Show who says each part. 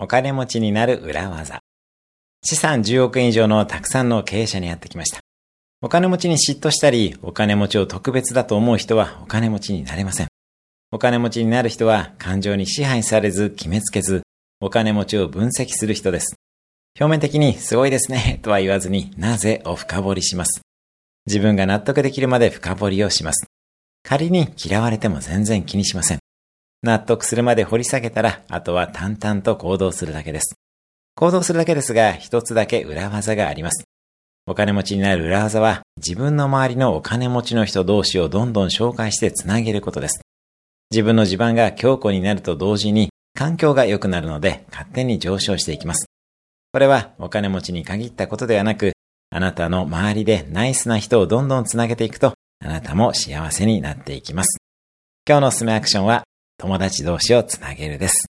Speaker 1: お金持ちになる裏技。資産10億円以上のたくさんの経営者にやってきました。お金持ちに嫉妬したり、お金持ちを特別だと思う人はお金持ちになれません。お金持ちになる人は感情に支配されず決めつけず、お金持ちを分析する人です。表面的にすごいですね とは言わずになぜを深掘りします。自分が納得できるまで深掘りをします。仮に嫌われても全然気にしません。納得するまで掘り下げたら、あとは淡々と行動するだけです。行動するだけですが、一つだけ裏技があります。お金持ちになる裏技は、自分の周りのお金持ちの人同士をどんどん紹介してつなげることです。自分の地盤が強固になると同時に、環境が良くなるので、勝手に上昇していきます。これは、お金持ちに限ったことではなく、あなたの周りでナイスな人をどんどんつなげていくと、あなたも幸せになっていきます。今日のおすすめアクションは、友達同士をつなげるです。